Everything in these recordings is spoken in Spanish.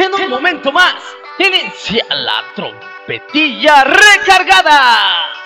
En un momento más, inicia la trompetilla recargada.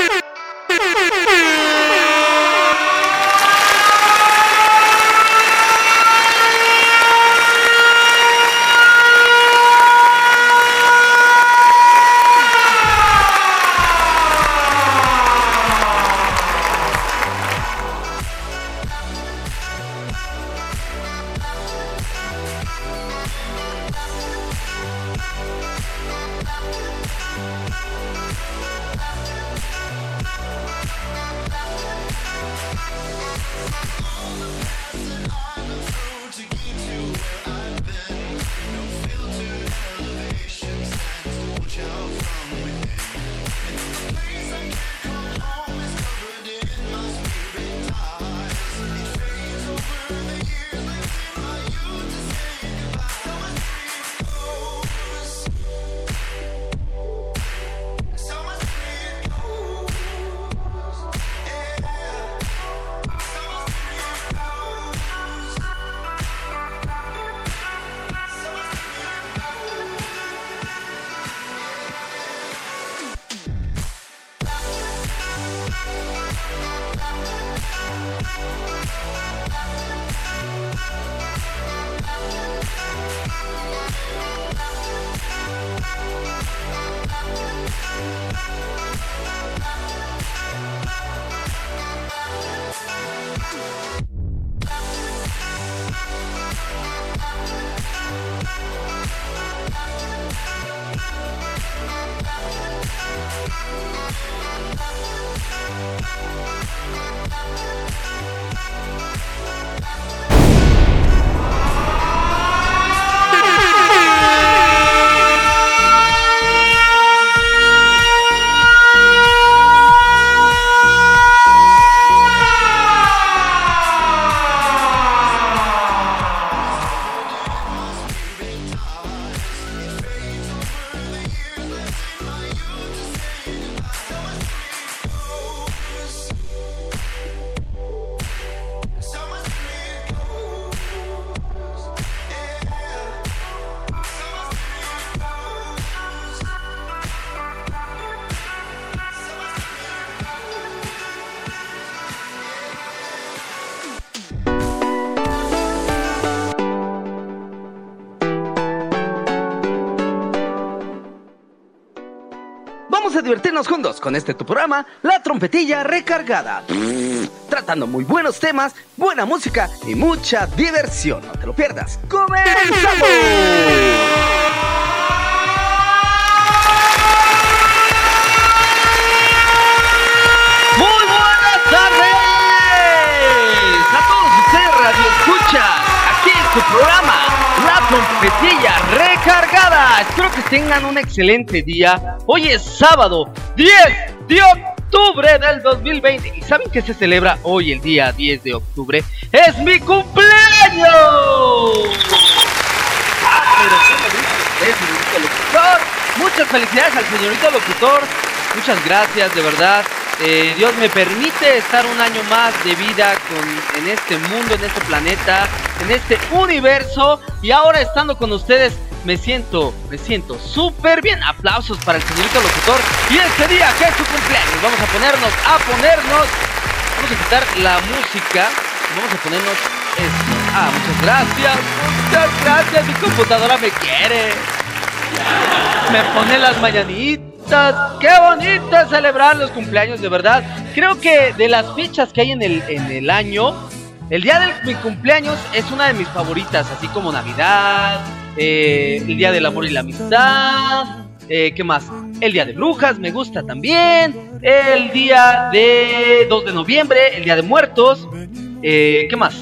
Con este tu programa, La Trompetilla Recargada. Tratando muy buenos temas, buena música y mucha diversión. No te lo pierdas. ¡Comenzamos! Muy buenas tardes a todos ustedes Radio Escucha. Aquí en su programa, La Trompetilla Recargada. Espero que tengan un excelente día Hoy es sábado 10 de octubre del 2020. ¿Y saben qué se celebra hoy, el día 10 de octubre? ¡Es mi cumpleaños! Ah. Muchas felicidades al señorito locutor. Muchas gracias, de verdad. Eh, Dios me permite estar un año más de vida con, en este mundo, en este planeta, en este universo. Y ahora estando con ustedes me siento, me siento súper bien. Aplausos para el señorito locutor. Y este día que es su cumpleaños, vamos a ponernos, a ponernos, vamos a quitar la música. Vamos a ponernos esto. Ah, muchas gracias, muchas gracias. Mi computadora me quiere. Me pone las mañanitas. Qué bonito celebrar los cumpleaños, de verdad. Creo que de las fechas que hay en el, en el año, el día de mi cumpleaños es una de mis favoritas, así como Navidad, eh, el Día del Amor y la Amistad, eh, ¿qué más? El Día de Brujas, me gusta también, el Día de 2 de Noviembre, el Día de Muertos, eh, ¿qué más?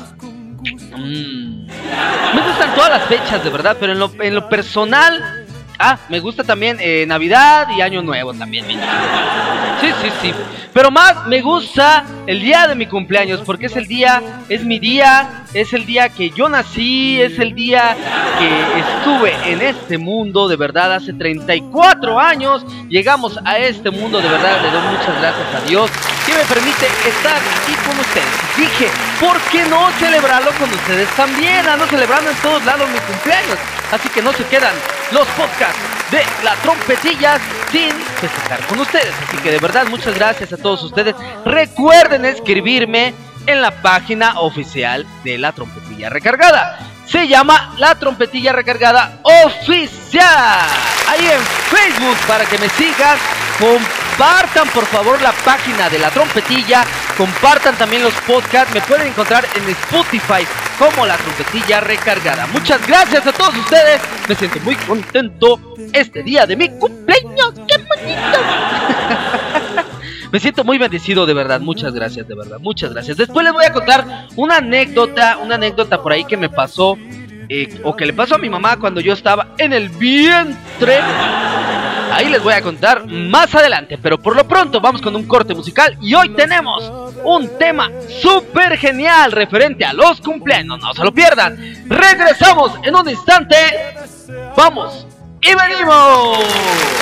Mm, me gustan todas las fechas, de verdad, pero en lo, en lo personal Ah, me gusta también eh, Navidad y Año Nuevo también. Sí, sí, sí. Pero más me gusta el día de mi cumpleaños porque es el día, es mi día, es el día que yo nací, es el día que estuve en este mundo, de verdad, hace 34 años llegamos a este mundo, de verdad, le doy muchas gracias a Dios que me permite estar aquí con ustedes. Dije, ¿por qué no celebrarlo con ustedes también? Ando celebrando en todos lados mi cumpleaños. Así que no se quedan los podcasts de la trompetilla sin festejar con ustedes. Así que de verdad muchas gracias a todos ustedes. Recuerden escribirme en la página oficial de la trompetilla recargada. Se llama La Trompetilla Recargada Oficial. Ahí en Facebook para que me sigan. Compartan por favor la página de la trompetilla. Compartan también los podcasts. Me pueden encontrar en Spotify como la trompetilla recargada. Muchas gracias a todos ustedes. Me siento muy contento este día de mi cumpleaños. ¡Qué bonito! Me siento muy bendecido, de verdad. Muchas gracias, de verdad. Muchas gracias. Después les voy a contar una anécdota, una anécdota por ahí que me pasó, eh, o que le pasó a mi mamá cuando yo estaba en el vientre. Ahí les voy a contar más adelante, pero por lo pronto vamos con un corte musical y hoy tenemos un tema súper genial referente a los cumpleaños, no se lo pierdan. Regresamos en un instante. Vamos y venimos.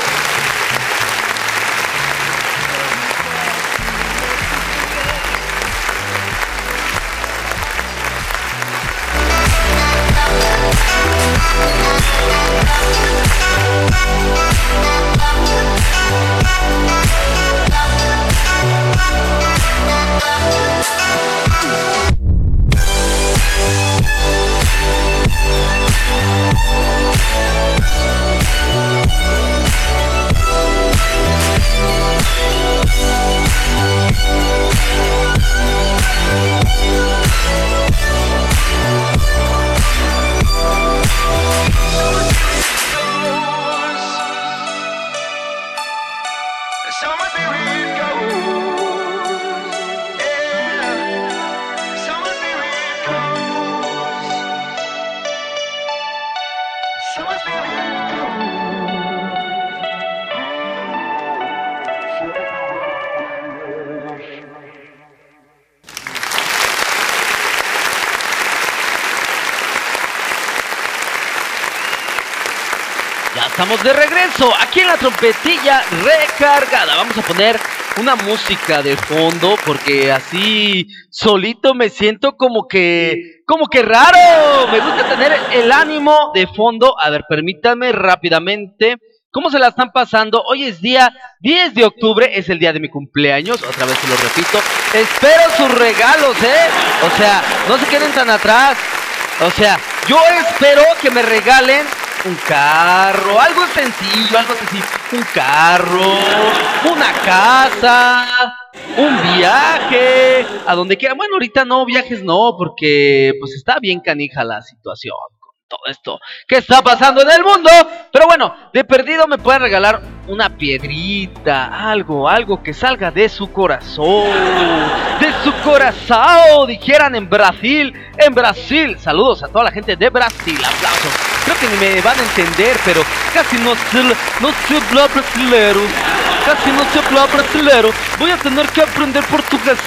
De regreso aquí en la trompetilla recargada. Vamos a poner una música de fondo porque así solito me siento como que como que raro. Me gusta tener el ánimo de fondo. A ver, permítanme rápidamente. ¿Cómo se la están pasando? Hoy es día 10 de octubre, es el día de mi cumpleaños, otra vez se lo repito. Espero sus regalos, ¿eh? O sea, no se queden tan atrás. O sea, yo espero que me regalen un carro, algo sencillo, algo sencillo, un carro, una casa, un viaje, a donde quiera. Bueno, ahorita no, viajes no, porque pues está bien canija la situación todo esto que está pasando en el mundo. Pero bueno, de perdido me pueden regalar una piedrita, algo, algo que salga de su corazón. De su corazón, dijeran en Brasil. En Brasil, saludos a toda la gente de Brasil, aplausos. Creo que ni me van a entender, pero casi no se, no se habla brasilero. Casi no se habla brasilero. Voy a tener que aprender portugués.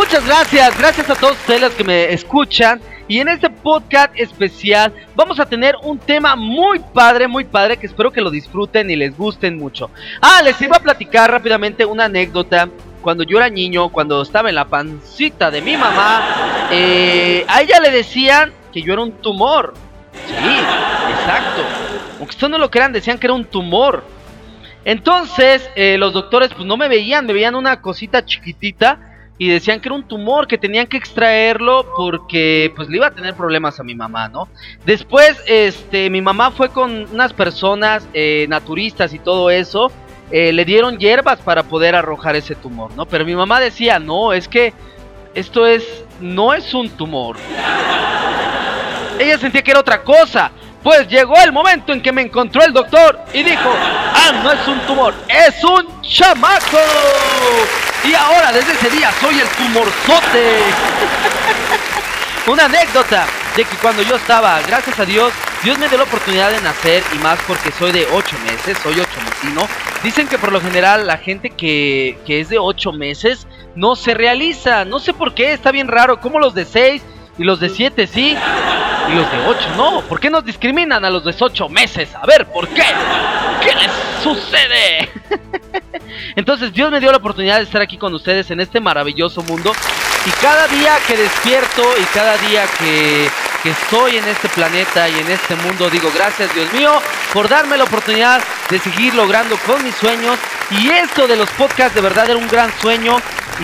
Muchas gracias, gracias a todos ustedes los que me escuchan. Y en este podcast especial vamos a tener un tema muy padre, muy padre, que espero que lo disfruten y les gusten mucho. Ah, les iba a platicar rápidamente una anécdota. Cuando yo era niño, cuando estaba en la pancita de mi mamá, eh, a ella le decían que yo era un tumor. Sí, exacto. Aunque ustedes no lo crean, decían que era un tumor. Entonces, eh, los doctores pues no me veían, me veían una cosita chiquitita y decían que era un tumor, que tenían que extraerlo porque pues le iba a tener problemas a mi mamá, ¿no? Después, este, mi mamá fue con unas personas eh, naturistas y todo eso, eh, le dieron hierbas para poder arrojar ese tumor, ¿no? Pero mi mamá decía, no, es que esto es, no es un tumor. Ella sentía que era otra cosa. Pues llegó el momento en que me encontró el doctor y dijo, ah, no es un tumor, es un chamaco. Y ahora, desde ese día, soy el tumorzote. Una anécdota de que cuando yo estaba, gracias a Dios, Dios me dio la oportunidad de nacer y más porque soy de 8 meses, soy 8 mesino. Dicen que por lo general la gente que, que es de 8 meses no se realiza. No sé por qué, está bien raro. Como los de 6 y los de 7 sí y los de 8 no. ¿Por qué nos discriminan a los de 8 meses? A ver, ¿por qué? ¿Qué les sucede? Entonces Dios me dio la oportunidad de estar aquí con ustedes en este maravilloso mundo. Y cada día que despierto y cada día que, que estoy en este planeta y en este mundo. Digo, gracias Dios mío por darme la oportunidad de seguir logrando con mis sueños. Y esto de los podcasts de verdad era un gran sueño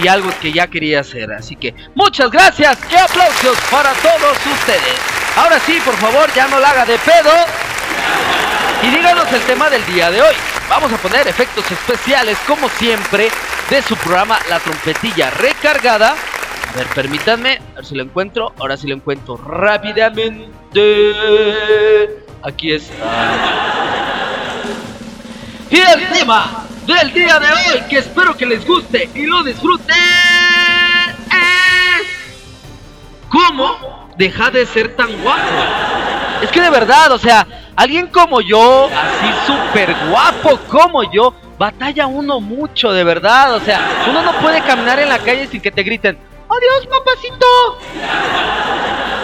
y algo que ya quería hacer. Así que muchas gracias y aplausos para todos ustedes. Ahora sí, por favor, ya no la haga de pedo. Y díganos el tema del día de hoy. Vamos a poner efectos especiales, como siempre, de su programa La Trompetilla Recargada. A ver, permítanme, a ver si lo encuentro. Ahora sí lo encuentro rápidamente. Aquí está. Y el tema del día de hoy, que espero que les guste y lo disfruten, es cómo deja de ser tan guapo. Es que de verdad, o sea, alguien como yo, así súper guapo como yo, batalla uno mucho, de verdad. O sea, uno no puede caminar en la calle sin que te griten, ¡Adiós, papacito!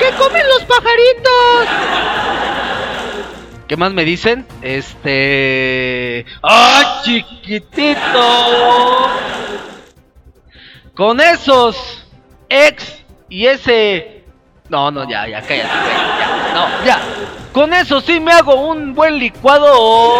¿Qué comen los pajaritos? ¿Qué más me dicen? Este... ¡Ah, chiquitito! Con esos ex y ese... No, no, ya, ya, cállate, cállate, ya, no, ya. Con eso sí me hago un buen licuado.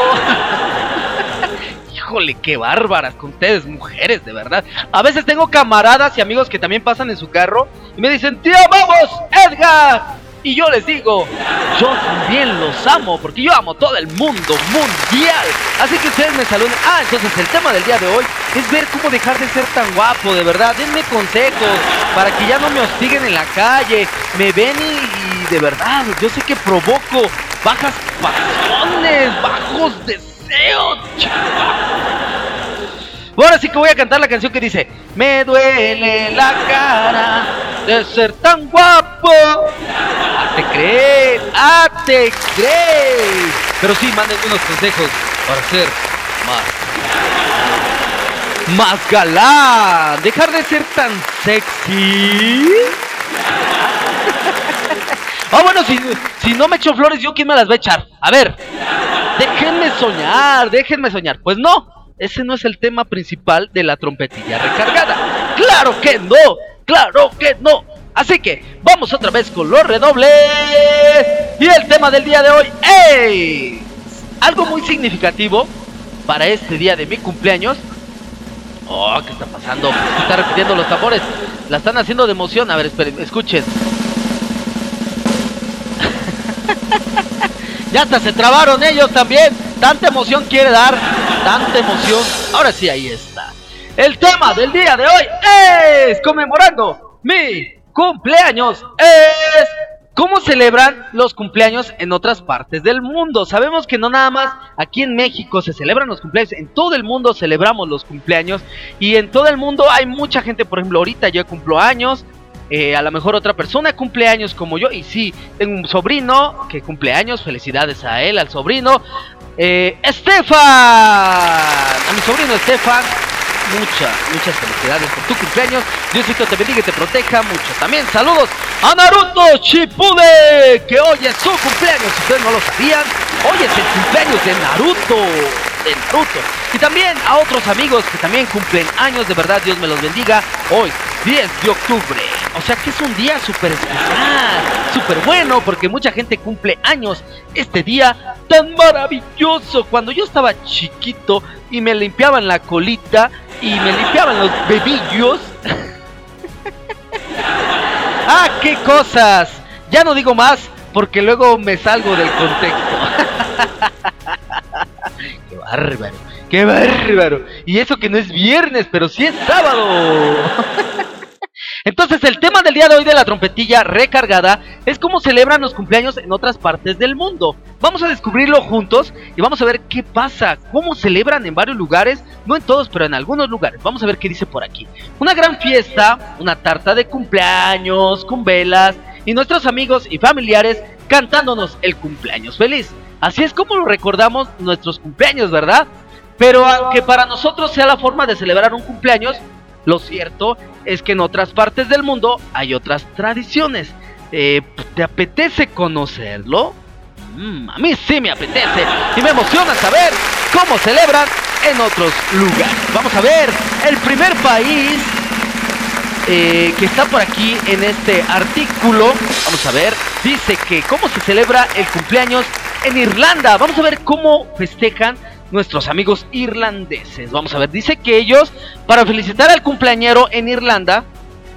Híjole, qué bárbaras con ustedes, mujeres, de verdad. A veces tengo camaradas y amigos que también pasan en su carro y me dicen, tío, vamos, Edgar. Y yo les digo, yo también los amo, porque yo amo todo el mundo mundial. Así que ustedes me saluden. Ah, entonces el tema del día de hoy es ver cómo dejar de ser tan guapo, de verdad. Denme consejos para que ya no me hostiguen en la calle. Me ven y, y de verdad, yo sé que provoco bajas pasiones, bajos deseos. Ahora sí que voy a cantar la canción que dice Me duele la cara de ser tan guapo Hazte creer, hazte creer Pero sí, manden unos consejos para ser más Más galán Dejar de ser tan sexy Ah, bueno, si, si no me echo flores, ¿yo quién me las va a echar? A ver, déjenme soñar, déjenme soñar. Pues no, ese no es el tema principal de la trompetilla recargada. ¡Claro que no! ¡Claro que no! Así que vamos otra vez con los redobles. Y el tema del día de hoy es algo muy significativo para este día de mi cumpleaños. Oh, ¿qué está pasando? Está repitiendo los tambores. La están haciendo de emoción. A ver, esperen, escuchen. ya hasta se trabaron ellos también. Tanta emoción quiere dar. Tanta emoción. Ahora sí, ahí está. El tema del día de hoy es conmemorando mi cumpleaños. Es cómo celebran los cumpleaños en otras partes del mundo. Sabemos que no nada más aquí en México se celebran los cumpleaños, en todo el mundo celebramos los cumpleaños y en todo el mundo hay mucha gente, por ejemplo, ahorita yo cumplo años, eh, a lo mejor otra persona cumple años como yo. Y sí, tengo un sobrino que cumple años. Felicidades a él, al sobrino. Eh, Estefan. A mi sobrino Estefan. Muchas, muchas felicidades por tu cumpleaños. Diosito te bendiga y te proteja mucho. También saludos a Naruto Shippuden, que hoy es su cumpleaños. Si ustedes no lo sabían, hoy es el cumpleaños de Naruto. De Naruto. Y también a otros amigos que también cumplen años. De verdad, Dios me los bendiga. Hoy, 10 de octubre. O sea que es un día súper especial, súper bueno, porque mucha gente cumple años este día tan maravilloso. Cuando yo estaba chiquito y me limpiaban la colita y me limpiaban los bebillos. ¡Ah, qué cosas! Ya no digo más porque luego me salgo del contexto. ¡Qué bárbaro! ¡Qué bárbaro! Y eso que no es viernes, pero sí es sábado. Entonces el tema del día de hoy de la trompetilla recargada es cómo celebran los cumpleaños en otras partes del mundo. Vamos a descubrirlo juntos y vamos a ver qué pasa, cómo celebran en varios lugares, no en todos, pero en algunos lugares. Vamos a ver qué dice por aquí. Una gran fiesta, una tarta de cumpleaños con velas y nuestros amigos y familiares cantándonos el cumpleaños feliz. Así es como lo recordamos nuestros cumpleaños, ¿verdad? Pero aunque para nosotros sea la forma de celebrar un cumpleaños, lo cierto es que en otras partes del mundo hay otras tradiciones. Eh, ¿Te apetece conocerlo? Mm, a mí sí me apetece y me emociona saber cómo celebran en otros lugares. Vamos a ver, el primer país eh, que está por aquí en este artículo. Vamos a ver. Dice que cómo se celebra el cumpleaños en Irlanda. Vamos a ver cómo festejan nuestros amigos irlandeses. Vamos a ver. Dice que ellos, para felicitar al cumpleañero en Irlanda,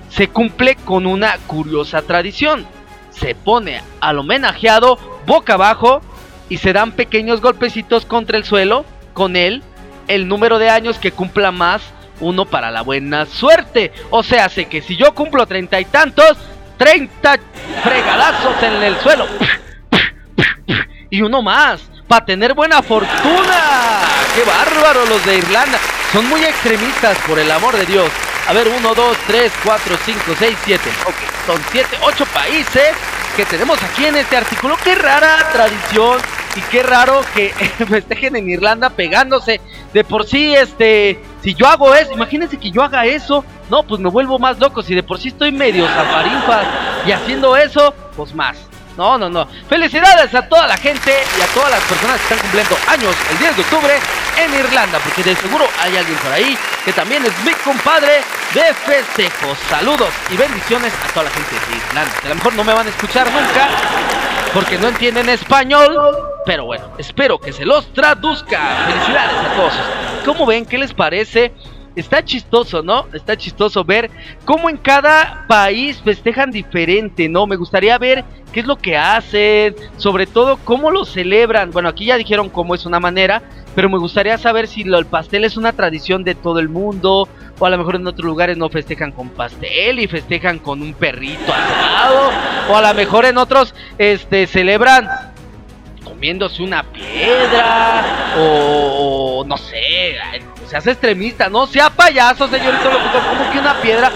se cumple con una curiosa tradición. Se pone al homenajeado boca abajo y se dan pequeños golpecitos contra el suelo con él el número de años que cumpla más uno para la buena suerte. O sea, sé que si yo cumplo treinta y tantos, treinta fregadazos en el suelo. Y uno más, para tener buena fortuna. ¡Qué bárbaro los de Irlanda! Son muy extremistas, por el amor de Dios. A ver, 1, 2, 3, 4, 5, 6, 7. Ok, son 7, 8 países que tenemos aquí en este artículo. Qué rara tradición y qué raro que festejen en Irlanda pegándose. De por sí, este, si yo hago eso, imagínense que yo haga eso. No, pues me vuelvo más loco. Si de por sí estoy medio zafarinfas y haciendo eso, pues más. No, no, no. Felicidades a toda la gente y a todas las personas que están cumpliendo años el 10 de octubre en Irlanda, porque de seguro hay alguien por ahí que también es mi compadre de festejos. Saludos y bendiciones a toda la gente de Irlanda, a lo mejor no me van a escuchar nunca porque no entienden español, pero bueno, espero que se los traduzca. Felicidades a todos. ¿Cómo ven? ¿Qué les parece? Está chistoso, ¿no? Está chistoso ver cómo en cada país festejan diferente, ¿no? Me gustaría ver qué es lo que hacen, sobre todo cómo lo celebran. Bueno, aquí ya dijeron cómo es una manera, pero me gustaría saber si el pastel es una tradición de todo el mundo, o a lo mejor en otros lugares no festejan con pastel y festejan con un perrito asado, o a lo mejor en otros este celebran comiéndose una piedra o, no sé, se hace extremista, no sea payaso, señorito locutor, como que una piedra,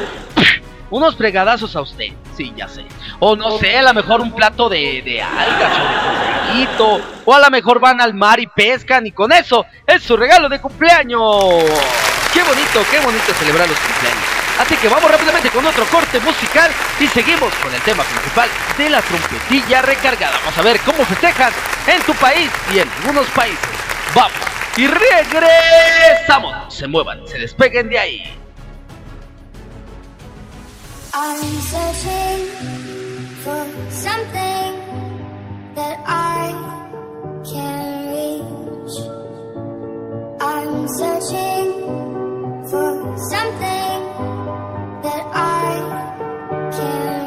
unos fregadazos a usted, sí, ya sé. O no sé, a lo mejor un plato de, de algas o de o a lo mejor van al mar y pescan y con eso es su regalo de cumpleaños. Qué bonito, qué bonito celebrar los cumpleaños. Así que vamos rápidamente con otro corte musical y seguimos con el tema principal de la trompetilla recargada. Vamos a ver cómo festejan en tu país y en algunos países. Vamos y regresamos. Se muevan, se despeguen de ahí. I'm searching for something that I can reach. I'm searching for something that I can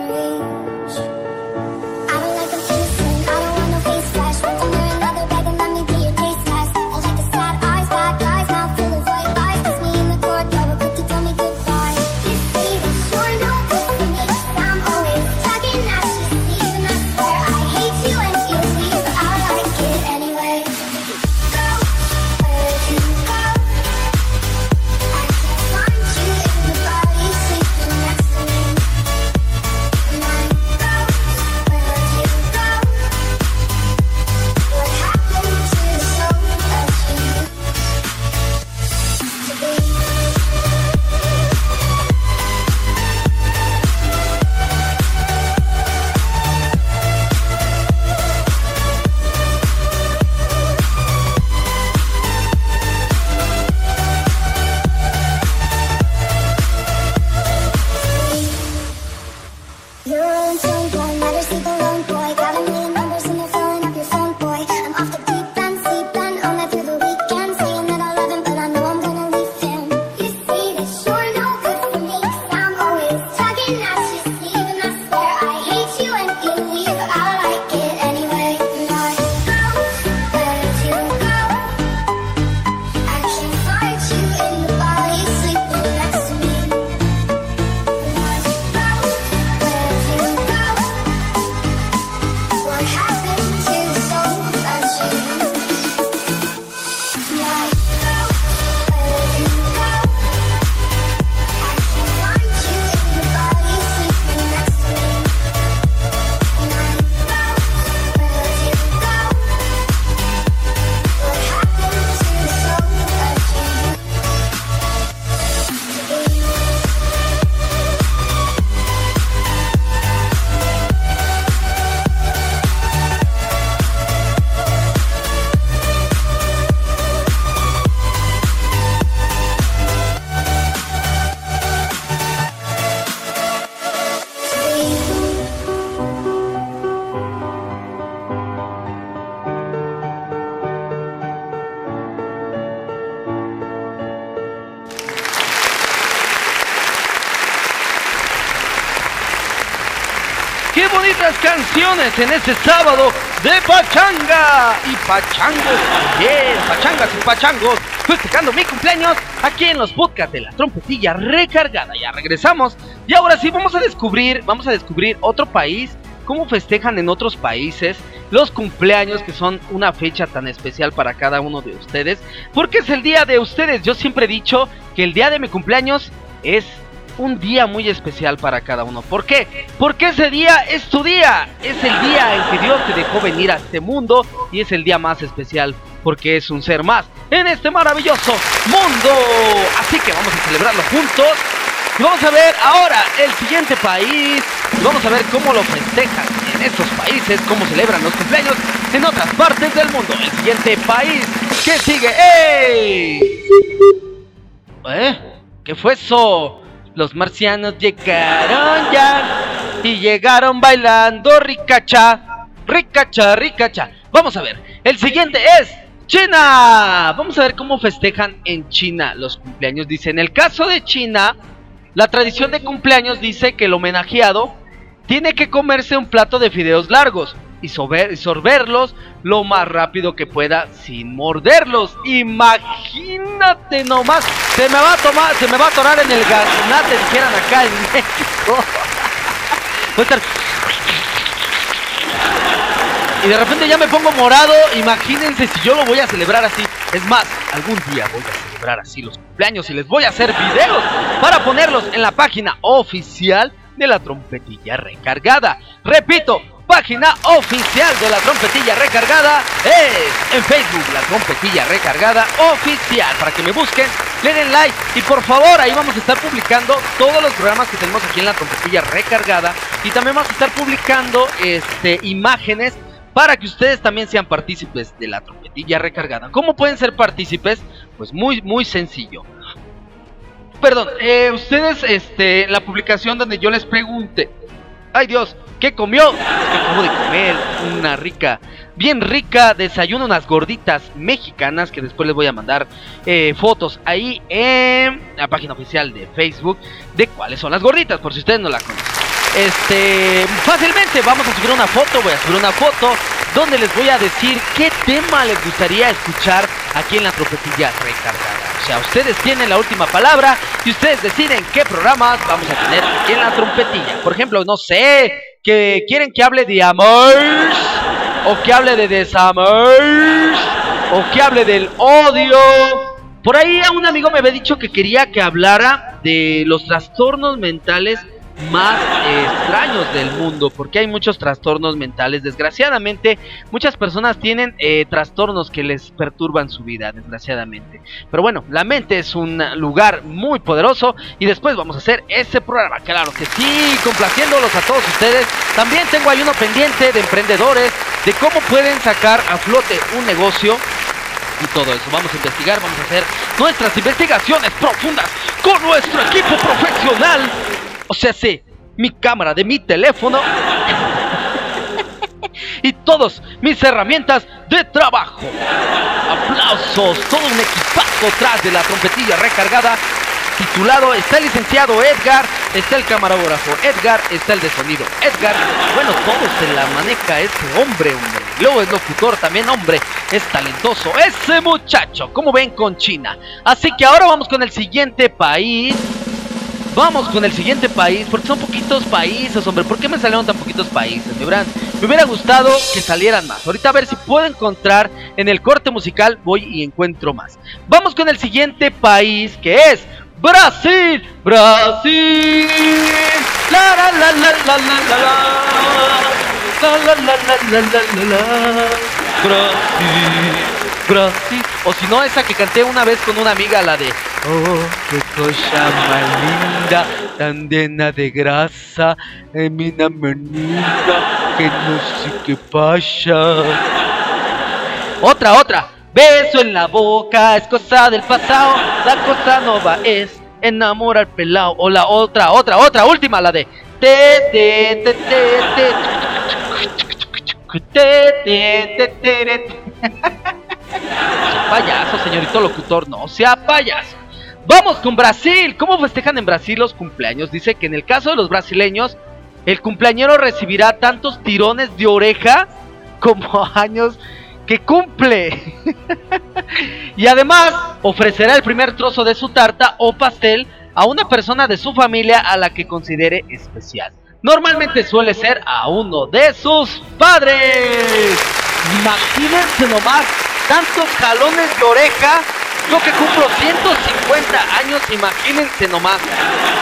en este sábado de pachanga y pachangos también, pachangas y pachangos, festejando mi cumpleaños aquí en los podcasts de la trompetilla recargada. Ya regresamos y ahora sí vamos a descubrir, vamos a descubrir otro país, cómo festejan en otros países los cumpleaños que son una fecha tan especial para cada uno de ustedes, porque es el día de ustedes. Yo siempre he dicho que el día de mi cumpleaños es un día muy especial para cada uno. ¿Por qué? Porque ese día es tu día. Es el día en que Dios te dejó venir a este mundo y es el día más especial porque es un ser más en este maravilloso mundo. Así que vamos a celebrarlo juntos. Y vamos a ver ahora el siguiente país. Vamos a ver cómo lo festejan en estos países, cómo celebran los cumpleaños en otras partes del mundo. El siguiente país que sigue. ¡Ey! ¿Eh? ¿Qué fue eso? Los marcianos llegaron ya y llegaron bailando ricacha, ricacha, ricacha. Vamos a ver, el siguiente es China. Vamos a ver cómo festejan en China los cumpleaños. Dice, en el caso de China, la tradición de cumpleaños dice que el homenajeado tiene que comerse un plato de fideos largos y sorberlos lo más rápido que pueda sin morderlos. Imagínate nomás, se me va a tomar, se me va a atorar en el gaznate, dijeran acá en México. Y de repente ya me pongo morado, imagínense si yo lo voy a celebrar así. Es más, algún día voy a celebrar así los cumpleaños y les voy a hacer videos para ponerlos en la página oficial de la trompetilla recargada. Repito, página oficial de la trompetilla recargada es en Facebook, la trompetilla recargada oficial. Para que me busquen, le den like y por favor ahí vamos a estar publicando todos los programas que tenemos aquí en la trompetilla recargada y también vamos a estar publicando este imágenes para que ustedes también sean partícipes de la trompetilla recargada. ¿Cómo pueden ser partícipes? Pues muy muy sencillo. Perdón, eh, ustedes, este, la publicación donde yo les pregunte, ay Dios, ¿Qué comió? de comer una rica, bien rica desayuno, unas gorditas mexicanas que después les voy a mandar eh, fotos ahí en la página oficial de Facebook de cuáles son las gorditas, por si ustedes no la conocen. Este, fácilmente vamos a subir una foto, voy a subir una foto donde les voy a decir qué tema les gustaría escuchar aquí en la trompetilla recargada. O sea, ustedes tienen la última palabra y ustedes deciden qué programas vamos a tener aquí en la trompetilla. Por ejemplo, no sé, que quieren que hable de amor, o que hable de desamor, o que hable del odio. Por ahí un amigo me había dicho que quería que hablara de los trastornos mentales más extraños del mundo, porque hay muchos trastornos mentales. Desgraciadamente, muchas personas tienen eh, trastornos que les perturban su vida, desgraciadamente. Pero bueno, la mente es un lugar muy poderoso y después vamos a hacer ese programa. Claro que sí, complaciéndolos a todos ustedes. También tengo ahí uno pendiente de emprendedores, de cómo pueden sacar a flote un negocio y todo eso. Vamos a investigar, vamos a hacer nuestras investigaciones profundas con nuestro equipo profesional o sea, sí, mi cámara de mi teléfono y todas mis herramientas de trabajo. Aplausos, todo un equipazo atrás de la trompetilla recargada. Titulado está el licenciado Edgar, está el camarógrafo Edgar, está el de sonido Edgar. Bueno, todo se la maneja ese hombre, hombre. Luego es locutor también, hombre. Es talentoso ese muchacho. Como ven con China. Así que ahora vamos con el siguiente país. Vamos con el siguiente país, porque son poquitos países, hombre. ¿Por qué me salieron tan poquitos países? Me, hubieran, me hubiera gustado que salieran más. Ahorita a ver si puedo encontrar en el corte musical, voy y encuentro más. Vamos con el siguiente país, que es Brasil. Brasil. La la la la la la la la. La la la la la la la la. Brasil. Brasil. O si no, esa que canté una vez con una amiga, la de Oh, qué cosa más linda, tan llena de grasa, en mi menina, que no sé qué pasa. Otra, otra. Beso en la boca, es cosa del pasado, la cosa nova es enamorar pelado. O la otra, otra, otra, última, la de te, te, te, te, te, payaso, señorito locutor, no sea payaso. Vamos con Brasil. ¿Cómo festejan en Brasil los cumpleaños? Dice que en el caso de los brasileños el cumpleañero recibirá tantos tirones de oreja como años que cumple. y además ofrecerá el primer trozo de su tarta o pastel a una persona de su familia a la que considere especial. Normalmente suele ser a uno de sus padres. Imagínense nomás tantos jalones de oreja. Yo que cumplo 150 años, imagínense nomás.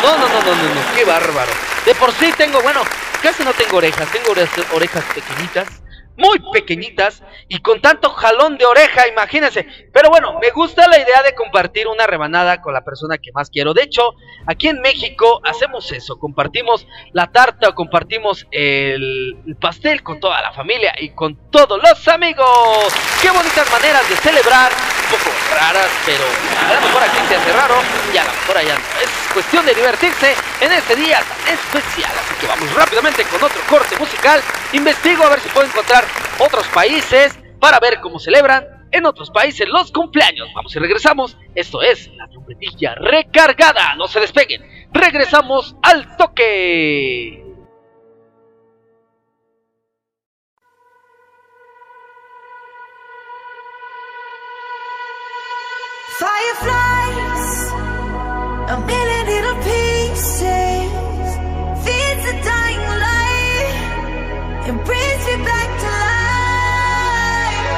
No, no, no, no, no, no, qué bárbaro. De por sí tengo, bueno, casi no tengo orejas, tengo orejas pequeñitas muy pequeñitas y con tanto jalón de oreja, imagínense. Pero bueno, me gusta la idea de compartir una rebanada con la persona que más quiero. De hecho, aquí en México hacemos eso, compartimos la tarta o compartimos el, pastel con toda la familia y con todos los amigos. Qué bonitas maneras de celebrar, poco raras, pero a lo mejor aquí se hace raro y a lo mejor allá no. Es cuestión de divertirse en este día especial. Así que vamos rápidamente con otro corte musical. Investigo a ver si puedo encontrar otros países para ver cómo celebran en otros países los cumpleaños. Vamos y regresamos. Esto es la trompetilla recargada. No se despeguen. Regresamos al toque. Fireflies, a million little pieces, feeds a dying light, and brings me back to life.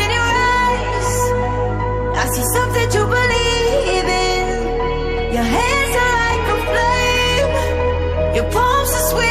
In your eyes, I see something to believe in. Your hands are like a flame. Your palms are sweet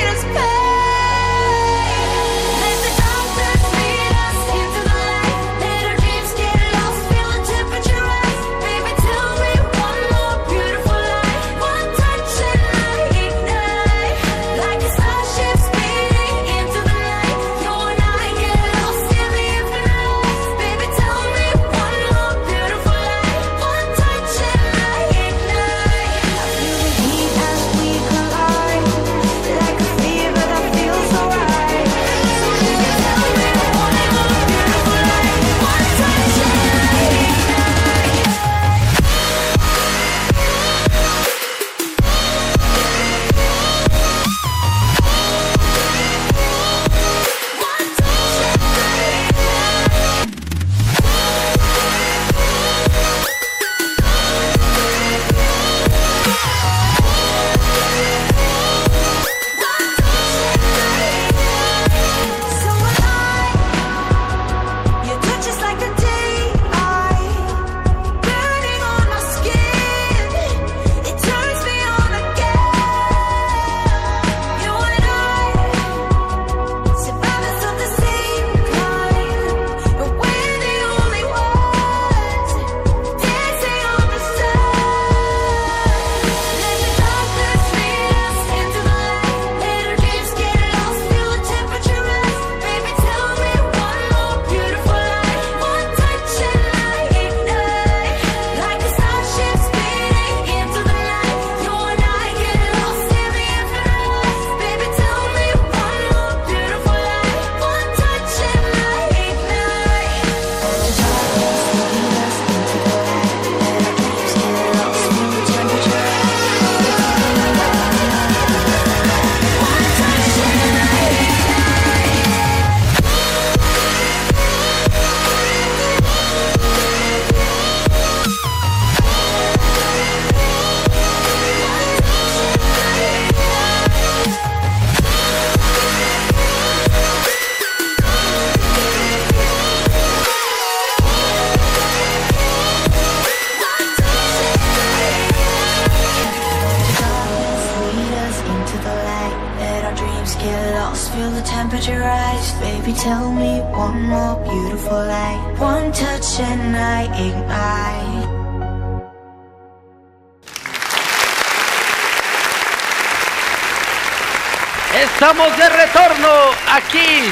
Estamos de retorno aquí.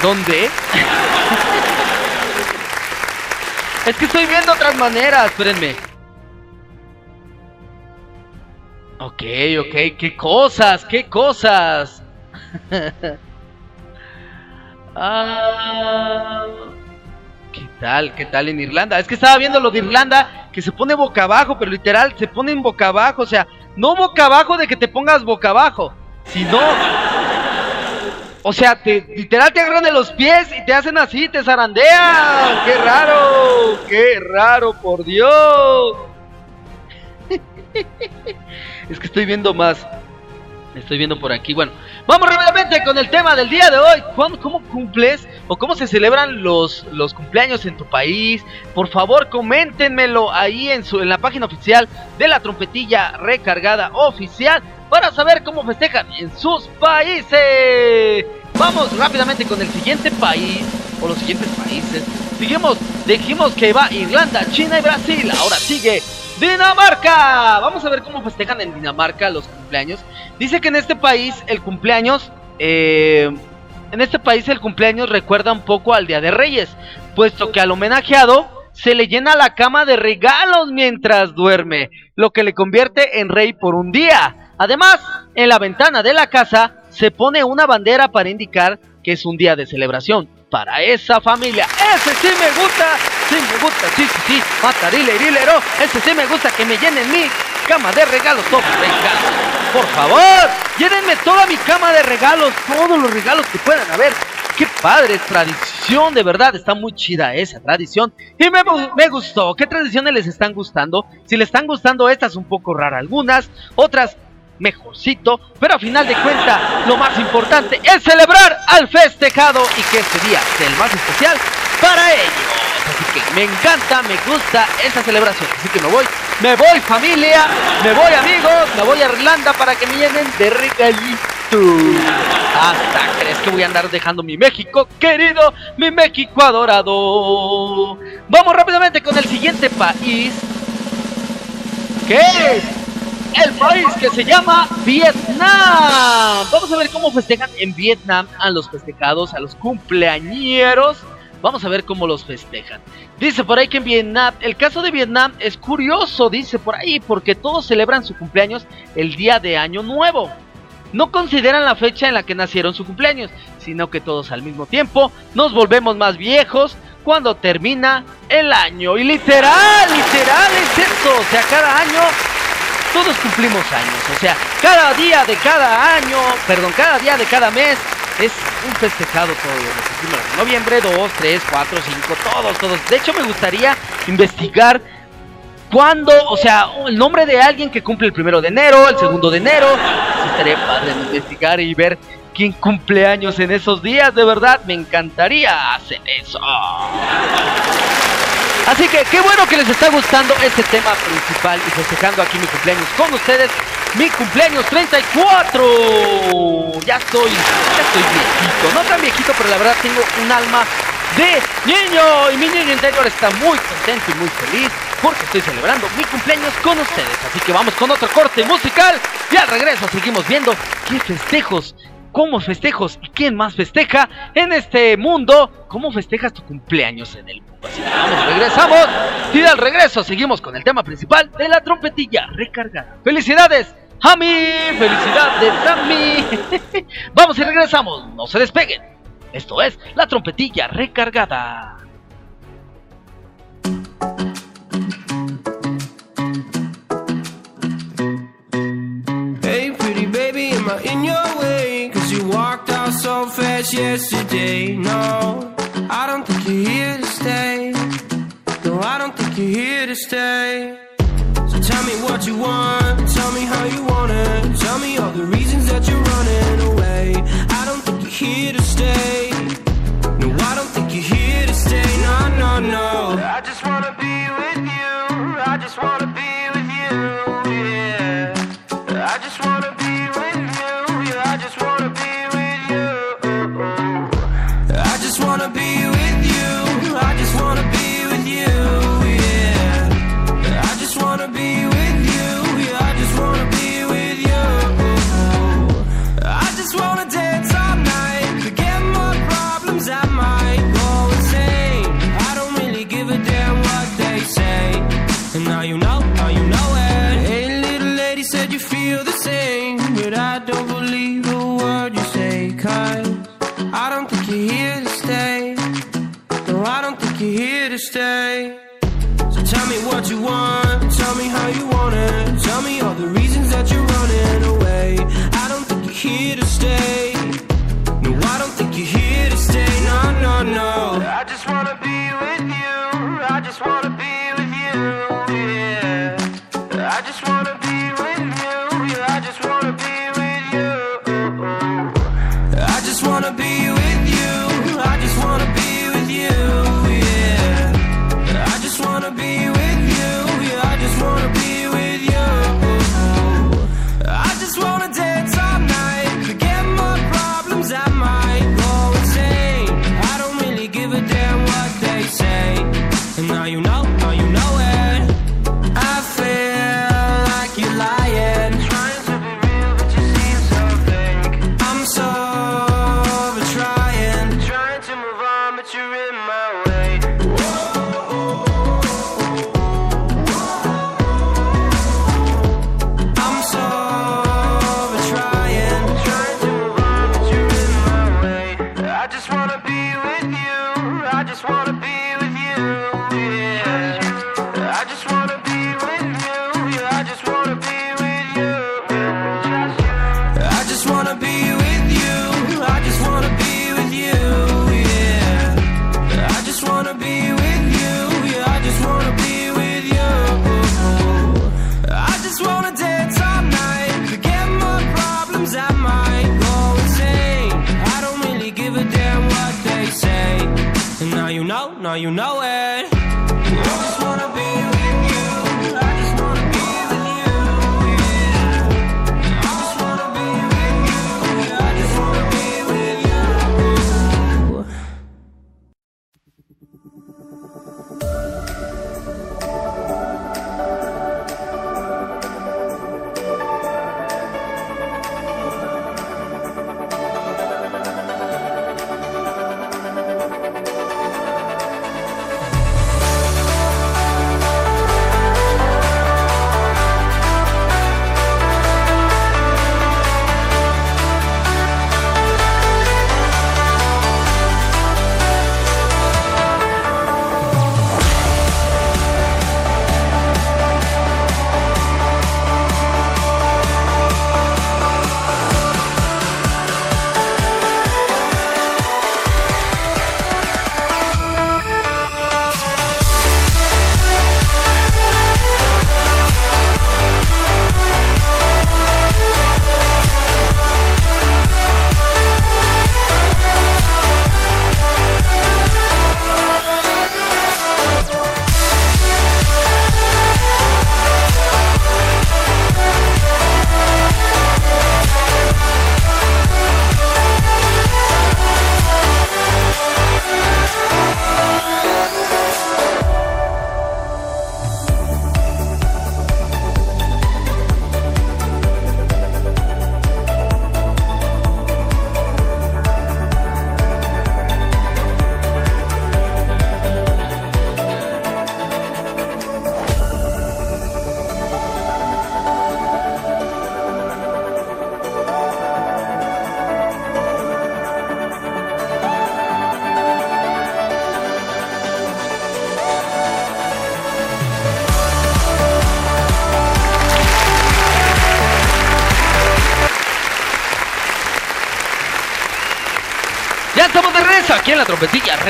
¿Dónde? es que estoy viendo otras maneras, espérenme. Ok, ok, qué cosas, qué cosas. ah, ¿Qué tal? ¿Qué tal en Irlanda? Es que estaba viendo lo de Irlanda que se pone boca abajo, pero literal se pone en boca abajo, o sea, No boca abajo de que te pongas boca abajo, sino o sea, te, literal te agarran de los pies y te hacen así, te zarandean. ¡Qué raro! ¡Qué raro, por Dios! es que estoy viendo más. Estoy viendo por aquí. Bueno, vamos rápidamente con el tema del día de hoy. ¿Cómo, cumples o cómo se celebran los, los cumpleaños en tu país? Por favor, coméntenmelo ahí en, su, en la página oficial de la trompetilla recargada oficial para saber cómo festejan en sus países. Vamos rápidamente con el siguiente país o los siguientes países. Seguimos, dijimos que va Irlanda, China y Brasil. Ahora sigue Dinamarca. Vamos a ver cómo festejan en Dinamarca los cumpleaños. Dice que en este país el cumpleaños, eh, en este país el cumpleaños recuerda un poco al Día de Reyes, puesto que al homenajeado se le llena la cama de regalos mientras duerme, lo que le convierte en rey por un día. Además, en la ventana de la casa se pone una bandera para indicar que es un día de celebración para esa familia. Ese sí me gusta, sí me gusta, sí, sí, sí, matarile, rilero, ese sí me gusta que me llenen mi cama de regalos, todo regalos. Por favor, llénenme toda mi cama de regalos, todos los regalos que puedan haber. Qué padre, tradición, de verdad, está muy chida esa tradición. Y me, me, gustó. ¿Qué tradiciones les están gustando? Si les están gustando estas, un poco raras algunas, otras mejorcito, pero a final de cuentas lo más importante es celebrar al festejado y que este día sea el más especial para ellos. Así que me encanta, me gusta esa celebración. Así que me voy, me voy familia, me voy amigos, me voy a Irlanda para que me llenen de regalitos. Hasta crees que voy a andar dejando mi México querido, mi México adorado. Vamos rápidamente con el siguiente país. ¿Qué es? el país que se llama Vietnam. Vamos a ver cómo festejan en Vietnam a los festejados, a los cumpleañeros. Vamos a ver cómo los festejan. Dice por ahí que en Vietnam, el caso de Vietnam es curioso, dice por ahí, porque todos celebran su cumpleaños el día de Año Nuevo. No consideran la fecha en la que nacieron su cumpleaños, sino que todos al mismo tiempo nos volvemos más viejos cuando termina el año. Y literal, literal es eso. O sea, cada año todos cumplimos años, o sea, cada día de cada año, perdón, cada día de cada mes es un festejado todo. Noviembre 2, 3, 4, 5, todos, todos. De hecho, me gustaría investigar cuándo, o sea, el nombre de alguien que cumple el primero de enero, el segundo de enero. Estaría padre investigar y ver quién cumple años en esos días. De verdad, me encantaría hacer eso. Así que qué bueno que les está gustando este tema principal y festejando aquí mi cumpleaños con ustedes. Mi cumpleaños 34. Ya estoy, ya estoy viejito. No tan viejito, pero la verdad tengo un alma de niño. Y mi niño interior está muy contento y muy feliz porque estoy celebrando mi cumpleaños con ustedes. Así que vamos con otro corte musical. Y al regreso seguimos viendo qué festejos cómo festejos y quién más festeja en este mundo, cómo festejas tu cumpleaños en el vamos, regresamos y al regreso seguimos con el tema principal de la trompetilla recargada. ¡Felicidades! ¡A mí! ¡Felicidades a mí! vamos y regresamos, no se despeguen. Esto es la trompetilla recargada. Hey, pretty baby, am in your walked out so fast yesterday. No, I don't think you're here you're here to stay. So tell me what you want, tell me how you want it. Tell me all the reasons that you're running away. I don't think you're here to stay. No, I don't think you're here to stay. No, no, no. I just wanna be stay. So tell me what you want, tell me how you want it, tell me all the reasons that you're running away. I don't think you're here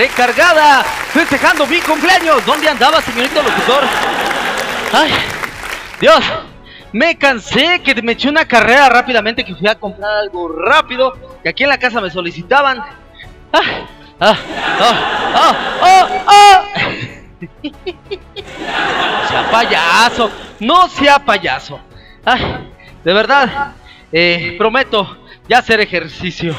recargada, festejando mi cumpleaños. ¿Dónde andaba, señorito locutor? Ay, Dios, me cansé que me eché una carrera rápidamente que fui a comprar algo rápido y aquí en la casa me solicitaban. Ah, ah, ah, ah, ah, ah. No sea payaso, no sea payaso. Ay, de verdad, eh, prometo ya hacer ejercicio.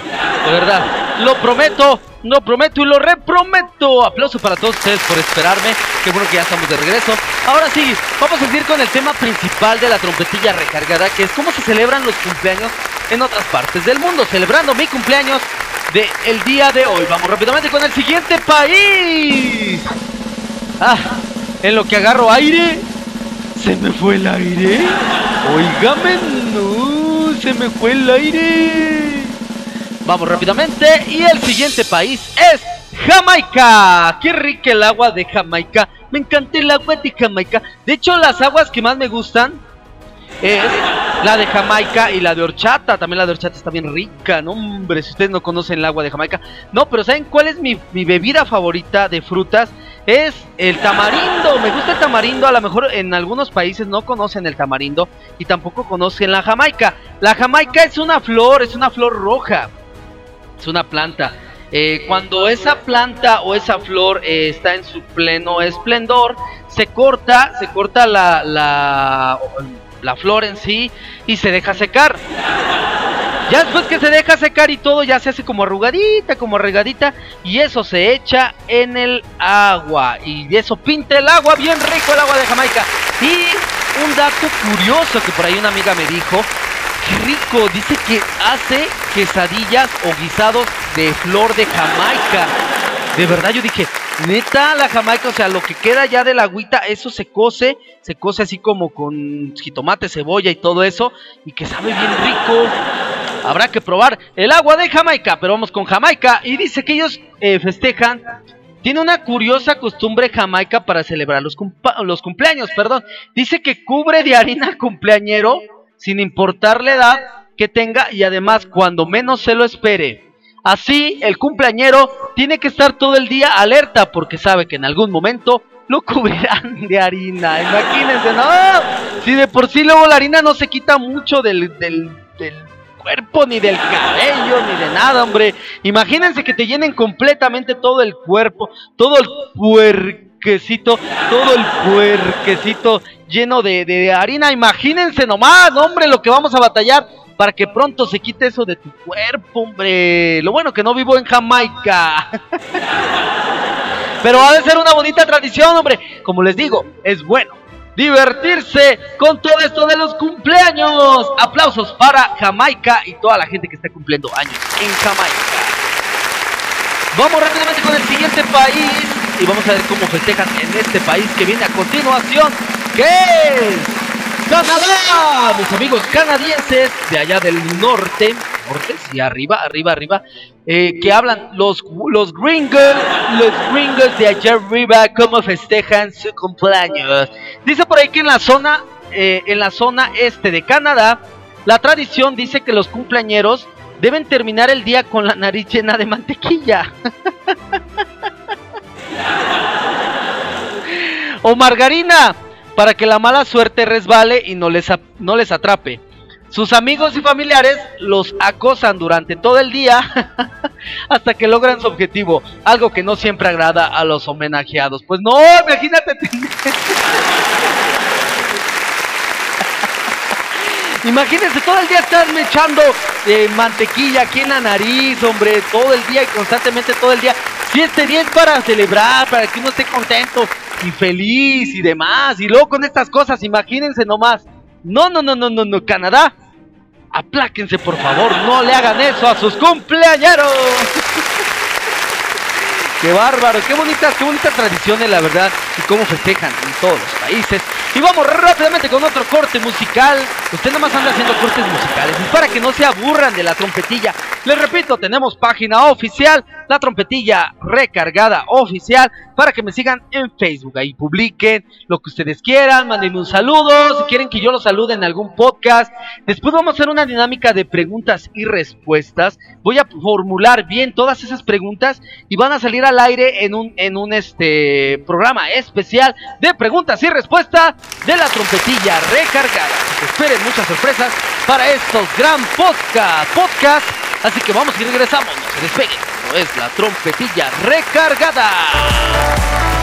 De verdad, lo prometo, lo prometo y lo reprometo. Aplauso para todos ustedes por esperarme. Qué bueno que ya estamos de regreso. Ahora sí, vamos a seguir con el tema principal de la trompetilla recargada, que es cómo se celebran los cumpleaños en otras partes del mundo. Celebrando mi cumpleaños de el día de hoy. Vamos rápidamente con el siguiente país. Ah, en lo que agarro aire, se me fue el aire. Oígame, no, se me fue el aire. Vamos rápidamente y el siguiente país es Jamaica. Qué rica el agua de Jamaica. Me encanta el agua de Jamaica. De hecho, las aguas que más me gustan es la de Jamaica y la de horchata. También la de horchata está bien rica, no hombre, si ustedes no conocen el agua de Jamaica. No, pero ¿saben cuál es mi, mi bebida favorita de frutas? Es el tamarindo. Me gusta el tamarindo. A lo mejor en algunos países no conocen el tamarindo y tampoco conocen la Jamaica. La Jamaica es una flor, es una flor roja. Es una planta. Eh, cuando esa planta o esa flor eh, está en su pleno esplendor, se corta, se corta la, la, la flor en sí y se deja secar. Ya después que se deja secar y todo, ya se hace como arrugadita, como regadita. Y eso se echa en el agua. Y eso pinta el agua, bien rico el agua de Jamaica. Y un dato curioso que por ahí una amiga me dijo. Rico, dice que hace quesadillas o guisados de flor de Jamaica. De verdad yo dije, neta la Jamaica, o sea, lo que queda ya de la agüita, eso se cose, se cose así como con jitomate, cebolla y todo eso, y que sabe bien rico. Habrá que probar el agua de Jamaica, pero vamos con Jamaica. Y dice que ellos eh, festejan. Tiene una curiosa costumbre Jamaica para celebrar los, los cumpleaños, perdón. Dice que cubre de harina al cumpleañero sin importar la edad que tenga y además cuando menos se lo espere. Así, el cumpleañero tiene que estar todo el día alerta porque sabe que en algún momento lo cubrirán de harina. Imagínense, ¿no? Si de por sí luego la harina no se quita mucho del, del, del cuerpo, ni del cabello, ni de nada, hombre. Imagínense que te llenen completamente todo el cuerpo, todo el puerquecito, todo el puerquecito lleno de, de harina. Imagínense nomás, hombre, lo que vamos a batallar para que pronto se quite eso de tu cuerpo, hombre. Lo bueno que no vivo en Jamaica. Pero ha de ser una bonita tradición, hombre. Como les digo, es bueno divertirse con todo esto de los cumpleaños. Aplausos para Jamaica y toda la gente que está cumpliendo años en Jamaica. Vamos rápidamente con el siguiente país y vamos a ver cómo festejan en este país que viene a continuación, que es Canadá. Mis amigos canadienses de allá del norte, norte, sí, arriba, arriba, arriba, eh, que hablan los, los gringos, los gringos de allá arriba, cómo festejan su cumpleaños. Dice por ahí que en la zona, eh, en la zona este de Canadá, la tradición dice que los cumpleañeros deben terminar el día con la nariz llena de mantequilla. o margarina, para que la mala suerte resbale y no les, no les atrape. Sus amigos y familiares los acosan durante todo el día hasta que logran su objetivo, algo que no siempre agrada a los homenajeados. Pues no, imagínate. Imagínense todo el día estarme echando eh, mantequilla aquí en la nariz, hombre, todo el día y constantemente todo el día. Si este día es para celebrar, para que uno esté contento y feliz y demás, y luego con estas cosas, imagínense nomás. No, no, no, no, no, no, Canadá. Apláquense, por favor, no le hagan eso a sus cumpleañeros. Qué bárbaro, qué bonitas, qué bonitas tradiciones, la verdad, y cómo festejan en todos los países. Y vamos rápidamente con otro corte musical. Usted nada más anda haciendo cortes musicales. Y para que no se aburran de la trompetilla, les repito, tenemos página oficial, la trompetilla recargada oficial, para que me sigan en Facebook. Ahí publiquen lo que ustedes quieran, mándenme un saludo, si quieren que yo los salude en algún podcast. Después vamos a hacer una dinámica de preguntas y respuestas. Voy a formular bien todas esas preguntas y van a salir al aire en un, en un este, programa especial de preguntas y respuestas de la trompetilla recargada. Esperen muchas sorpresas para estos gran podcast. podcast. Así que vamos y regresamos, no se despeguen. Esto es la trompetilla recargada.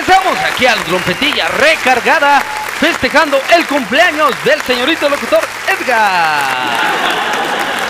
Regresamos aquí a la trompetilla recargada, festejando el cumpleaños del señorito locutor Edgar.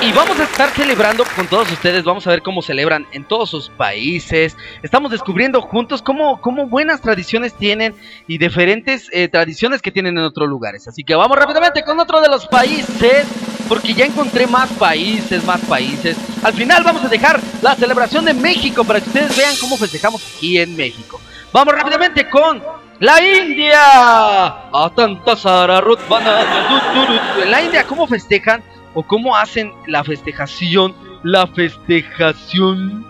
Y vamos a estar celebrando con todos ustedes, vamos a ver cómo celebran en todos sus países. Estamos descubriendo juntos cómo, cómo buenas tradiciones tienen y diferentes eh, tradiciones que tienen en otros lugares. Así que vamos rápidamente con otro de los países, porque ya encontré más países, más países. Al final vamos a dejar la celebración de México para que ustedes vean cómo festejamos aquí en México. Vamos rápidamente con la India. En la India, ¿cómo festejan o cómo hacen la festejación? La festejación.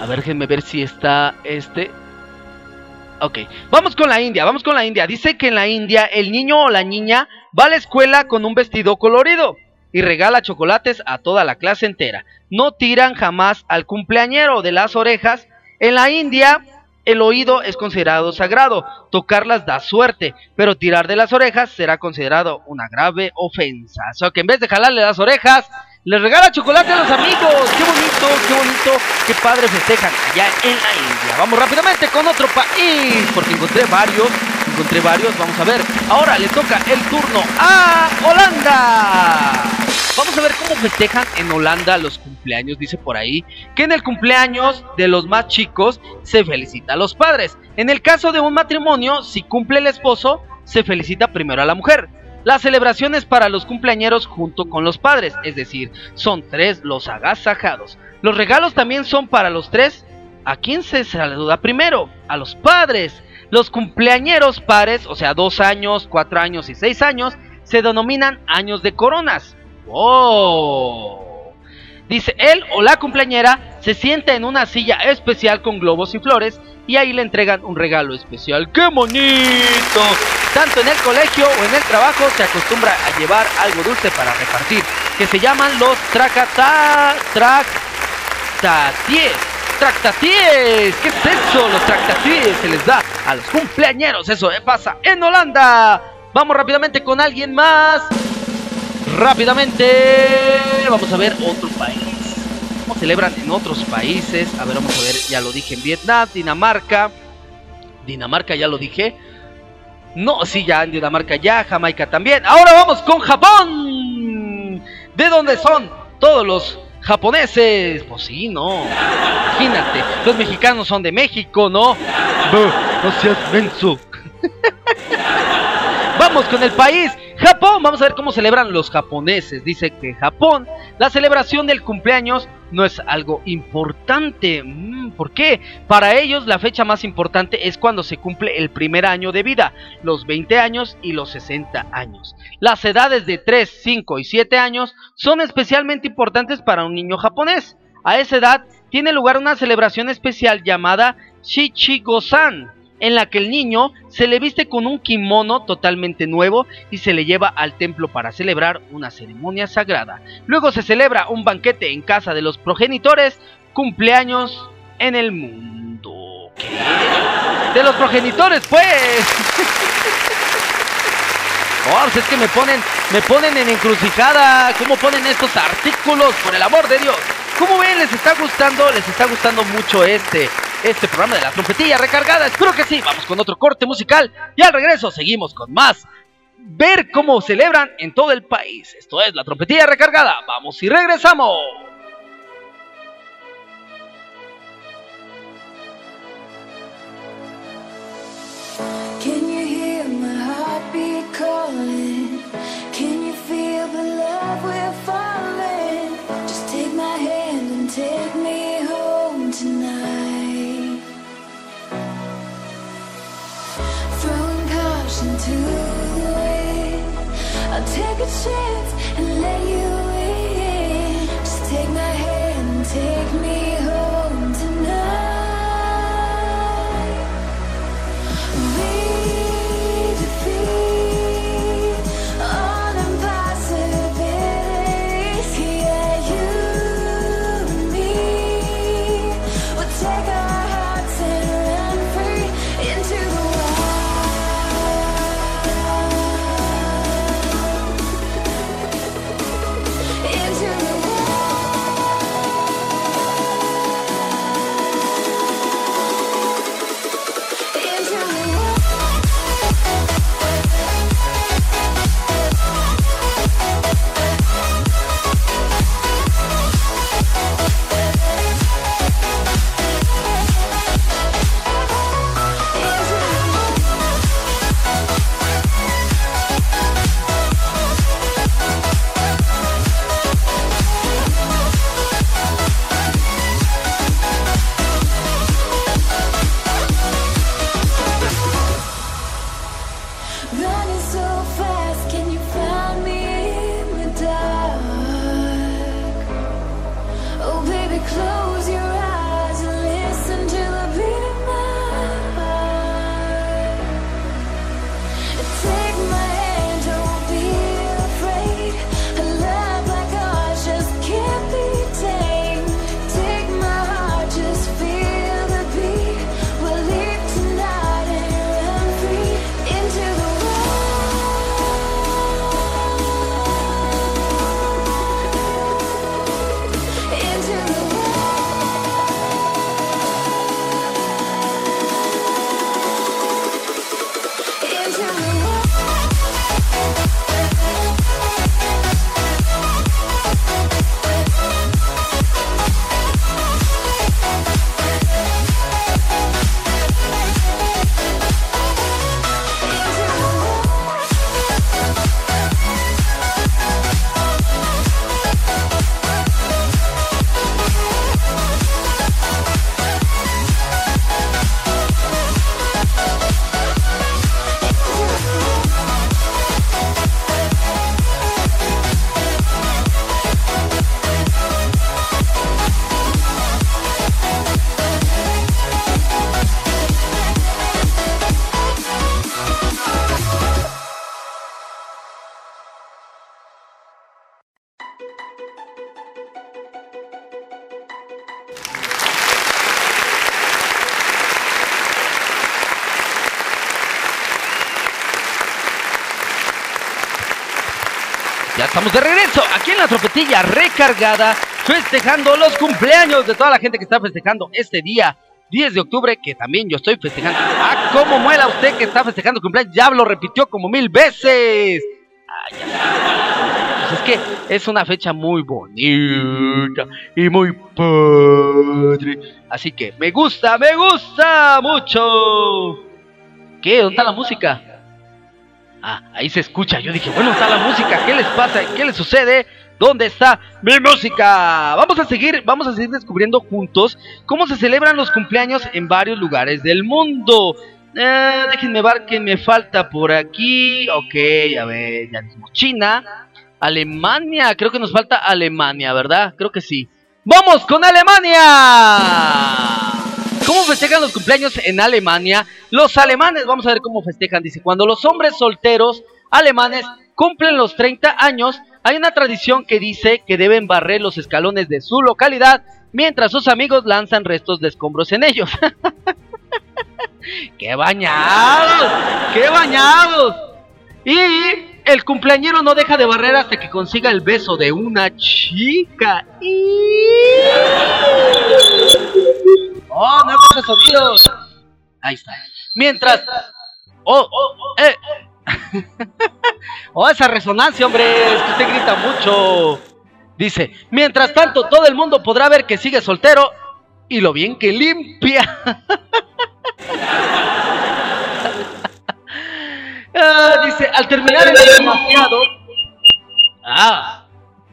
A ver, déjenme ver si está este. Ok, vamos con la India, vamos con la India. Dice que en la India el niño o la niña va a la escuela con un vestido colorido y regala chocolates a toda la clase entera. No tiran jamás al cumpleañero de las orejas. En la India el oído es considerado sagrado, tocarlas da suerte, pero tirar de las orejas será considerado una grave ofensa. O sea que en vez de jalarle las orejas, Les regala chocolate a los amigos. Qué bonito, qué bonito, qué padre festejan allá en la India. Vamos rápidamente con otro país, porque encontré varios, encontré varios. Vamos a ver. Ahora le toca el turno a Holanda. Vamos a ver cómo festejan en Holanda los cumpleaños. Dice por ahí que en el cumpleaños de los más chicos se felicita a los padres. En el caso de un matrimonio, si cumple el esposo, se felicita primero a la mujer. Las celebraciones para los cumpleañeros junto con los padres, es decir, son tres los agasajados. Los regalos también son para los tres. ¿A quién se saluda primero? A los padres. Los cumpleañeros pares, o sea, dos años, cuatro años y seis años, se denominan años de coronas. ¡Oh! Dice, él o la cumpleañera se sienta en una silla especial con globos y flores y ahí le entregan un regalo especial. ¡Qué bonito! Tanto en el colegio o en el trabajo se acostumbra a llevar algo dulce para repartir, que se llaman los tracata... tractaties. Tractaties. ¿Qué es eso? Los tractaties se les da a los cumpleañeros. Eso pasa en Holanda. Vamos rápidamente con alguien más. Rápidamente. Vamos a ver otro país. ¿Cómo celebran en otros países? A ver, vamos a ver. Ya lo dije en Vietnam, Dinamarca. Dinamarca ya lo dije. No, sí, ya en Dinamarca ya, Jamaica también. Ahora vamos con Japón. ¿De dónde son todos los japoneses? Pues sí, no. Imagínate, los mexicanos son de México, ¿no? No seas menso. Vamos con el país. Japón, vamos a ver cómo celebran los japoneses. Dice que Japón la celebración del cumpleaños no es algo importante. Mm, ¿Por qué? Para ellos la fecha más importante es cuando se cumple el primer año de vida, los 20 años y los 60 años. Las edades de 3, 5 y 7 años son especialmente importantes para un niño japonés. A esa edad tiene lugar una celebración especial llamada Shichigo-san, en la que el niño se le viste con un kimono totalmente nuevo y se le lleva al templo para celebrar una ceremonia sagrada. Luego se celebra un banquete en casa de los progenitores, cumpleaños en el mundo. ¿Qué? De los progenitores, pues. Oh, pues es que me ponen, me ponen en encrucijada. ¿Cómo ponen estos artículos? Por el amor de Dios. ¿Cómo ven? ¿Les está gustando? ¿Les está gustando mucho este, este programa de la trompetilla recargada? Espero que sí. Vamos con otro corte musical y al regreso seguimos con más. Ver cómo celebran en todo el país. Esto es la trompetilla recargada. Vamos y regresamos. Can you hear shit. Estamos de regreso aquí en la tropetilla recargada, festejando los cumpleaños de toda la gente que está festejando este día. 10 de octubre, que también yo estoy festejando. ¡Ah, cómo muela usted que está festejando cumpleaños! Ya lo repitió como mil veces. Ya. Pues es que es una fecha muy bonita y muy padre. Así que me gusta, me gusta mucho. ¿Qué? ¿Dónde está la música? Ah, ahí se escucha. Yo dije, bueno, está la música. ¿Qué les pasa? ¿Qué les sucede? ¿Dónde está mi música? Vamos a seguir, vamos a seguir descubriendo juntos cómo se celebran los cumpleaños en varios lugares del mundo. Eh, déjenme ver que me falta por aquí. Ok, a ver, ya dijimos China, Alemania. Creo que nos falta Alemania, ¿verdad? Creo que sí. ¡Vamos con Alemania! ¿Cómo festejan los cumpleaños en Alemania? Los alemanes, vamos a ver cómo festejan. Dice, cuando los hombres solteros alemanes cumplen los 30 años, hay una tradición que dice que deben barrer los escalones de su localidad mientras sus amigos lanzan restos de escombros en ellos. ¡Qué bañados! ¡Qué bañados! Y el cumpleañero no deja de barrer hasta que consiga el beso de una chica. ¡Oh, no escucho sonidos! Ahí está. Mientras... ¡Oh, oh, eh! ¡Oh, esa resonancia, hombre! Es que usted grita mucho. Dice, mientras tanto, todo el mundo podrá ver que sigue soltero y lo bien que limpia. Ah, dice, al terminar el homenajeado. Ah,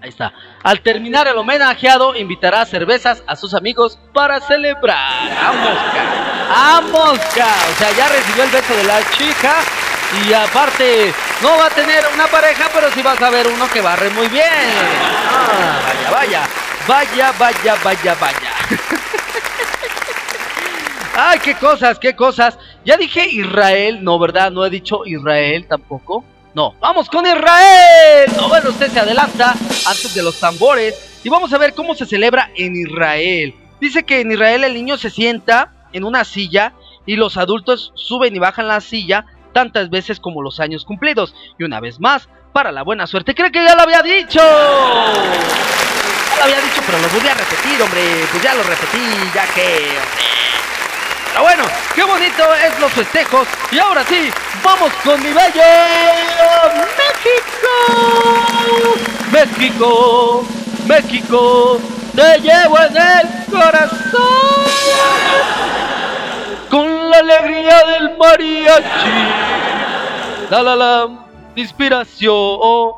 ahí está. Al terminar el homenajeado, invitará cervezas a sus amigos para celebrar. ¡A mosca! ¡A mosca! O sea, ya recibió el beso de la chica. Y aparte, no va a tener una pareja, pero sí vas a ver uno que barre muy bien. Ah, vaya, vaya. Vaya, vaya, vaya, vaya. Ay, qué cosas, qué cosas. Ya dije Israel, no, ¿verdad? No he dicho Israel tampoco. No, vamos con Israel. No, bueno, usted se adelanta antes de los tambores y vamos a ver cómo se celebra en Israel. Dice que en Israel el niño se sienta en una silla y los adultos suben y bajan la silla tantas veces como los años cumplidos. Y una vez más, para la buena suerte. Creo que ya lo había dicho. Ya lo había dicho, pero lo volví a repetir, hombre. Pues ya lo repetí, ya que... Pero bueno, qué bonito es los festejos. Y ahora sí, vamos con mi bello México. México, México, te llevo en el corazón. Con la alegría del mariachi. La la la, inspiración.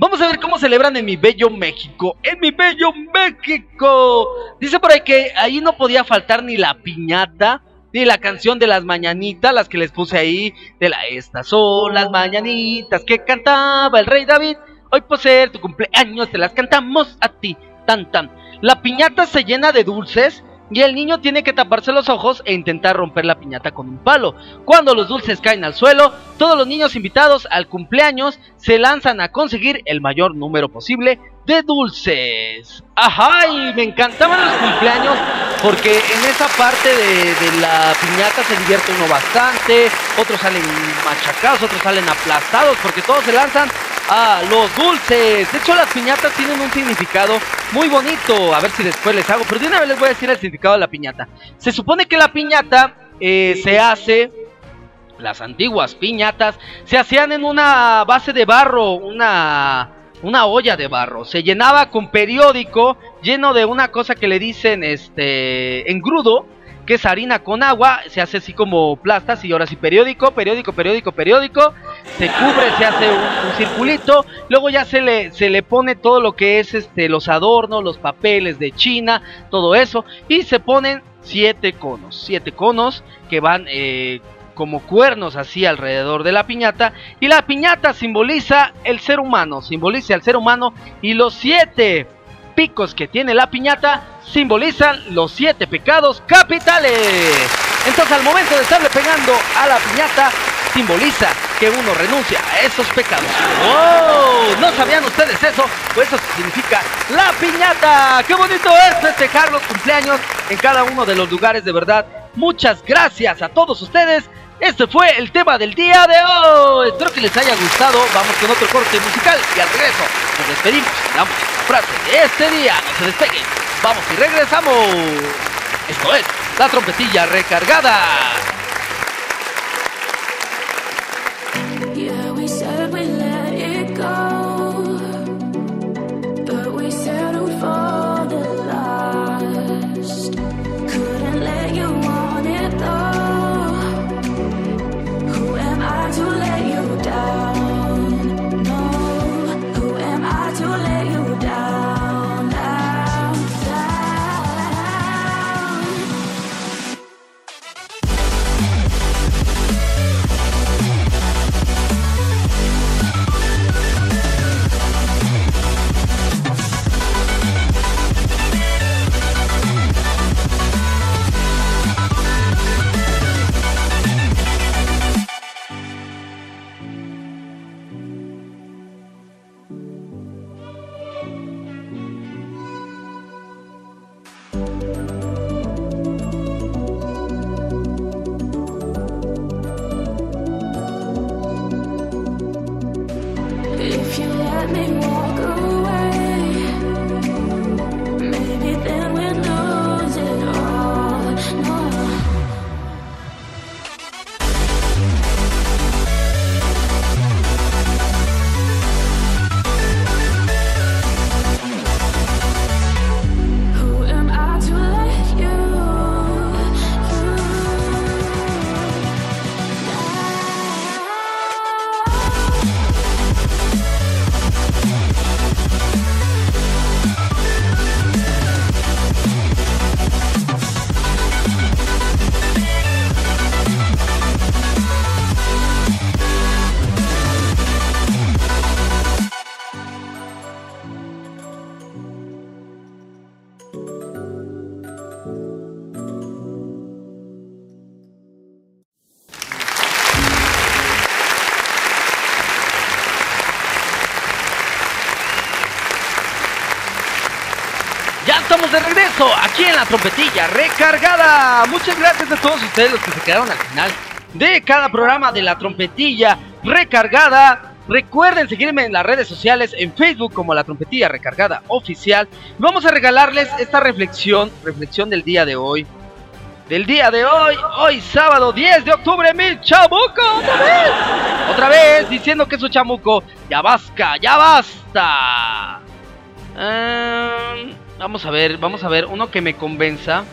Vamos a ver cómo celebran en mi bello México. En mi bello México. Dice por ahí que ahí no podía faltar ni la piñata, ni la canción de las mañanitas, las que les puse ahí. De la estas son las mañanitas que cantaba el rey David. Hoy por ser tu cumpleaños te las cantamos a ti. Tan tan. La piñata se llena de dulces y el niño tiene que taparse los ojos e intentar romper la piñata con un palo. Cuando los dulces caen al suelo, todos los niños invitados al cumpleaños se lanzan a conseguir el mayor número posible de dulces. Ajá, y me encantaban los cumpleaños porque en esa parte de, de la piñata se divierte uno bastante, otros salen machacados, otros salen aplastados porque todos se lanzan a los dulces. De hecho, las piñatas tienen un significado muy bonito. A ver si después les hago. Pero de una vez les voy a decir el significado de la piñata. Se supone que la piñata eh, se hace. Las antiguas piñatas se hacían en una base de barro, una, una olla de barro. Se llenaba con periódico lleno de una cosa que le dicen este engrudo que es harina con agua, se hace así como plastas y ahora sí periódico, periódico, periódico, periódico, se cubre, se hace un, circulito, luego ya se le, se le pone todo lo que es este los adornos, los papeles de China, todo eso, y se ponen siete conos, siete conos que van eh, como cuernos así alrededor de la piñata, y la piñata simboliza el ser humano, simboliza al ser humano, y los siete picos que tiene la piñata simbolizan los siete pecados capitales. Entonces al momento de estarle pegando a la piñata, simboliza que uno renuncia a esos pecados. ¡Wow! ¿No sabían ustedes eso? Pues eso significa la piñata. ¡Qué bonito es festejar los cumpleaños en cada uno de los lugares de verdad! Muchas gracias a todos ustedes Este fue el tema del día de hoy. Espero que les haya gustado. Vamos con otro corte musical y al regreso nos despedimos. Damos la frase de este día. No se despeguen. Vamos y regresamos. Esto es la trompetilla recargada. Aquí en la trompetilla recargada. Muchas gracias a todos ustedes los que se quedaron al final de cada programa de la trompetilla recargada. Recuerden seguirme en las redes sociales, en Facebook como la trompetilla recargada oficial. Vamos a regalarles esta reflexión, reflexión del día de hoy. Del día de hoy, hoy sábado 10 de octubre, mi chamuco, otra vez. Otra vez diciendo que su chamuco, ya basta, ya basta. Ehm, vamos a ver, vamos a ver, uno que me convenza.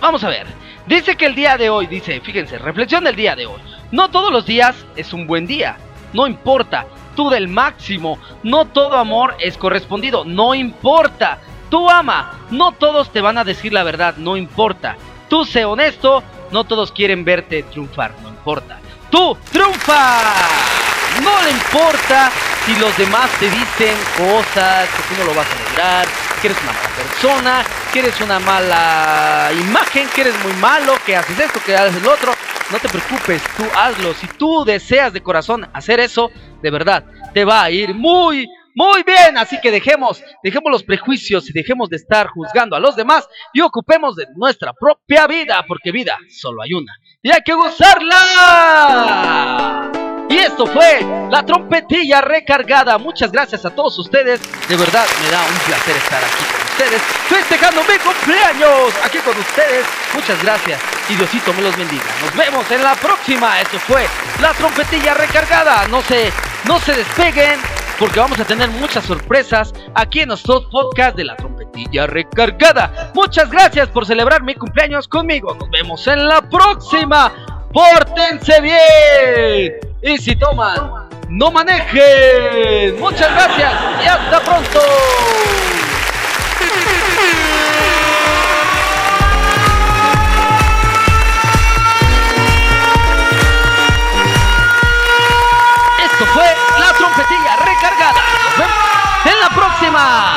Vamos a ver. Dice que el día de hoy, dice, fíjense, reflexión del día de hoy. No todos los días es un buen día. No importa. Tú del máximo. No todo amor es correspondido. No importa. Tú ama. No todos te van a decir la verdad. No importa. Tú sé honesto. No todos quieren verte triunfar. No importa. Tú triunfa. No le importa si los demás te dicen cosas que tú no lo vas a lograr, que eres una mala persona, que eres una mala imagen, que eres muy malo, que haces esto, que haces lo otro. No te preocupes, tú hazlo. Si tú deseas de corazón hacer eso, de verdad, te va a ir muy, muy bien. Así que dejemos, dejemos los prejuicios y dejemos de estar juzgando a los demás y ocupemos de nuestra propia vida, porque vida solo hay una. Y hay que gozarla. Y esto fue la trompetilla recargada. Muchas gracias a todos ustedes. De verdad me da un placer estar aquí con ustedes, festejando mi cumpleaños aquí con ustedes. Muchas gracias y Diosito me los bendiga. Nos vemos en la próxima. Esto fue la trompetilla recargada. No se, no se despeguen porque vamos a tener muchas sorpresas aquí en nuestro podcast de la trompetilla recargada. Muchas gracias por celebrar mi cumpleaños conmigo. Nos vemos en la próxima. Pórtense bien. Y si toman, no manejen. Muchas gracias y hasta pronto. Esto fue la trompetilla recargada. En la próxima.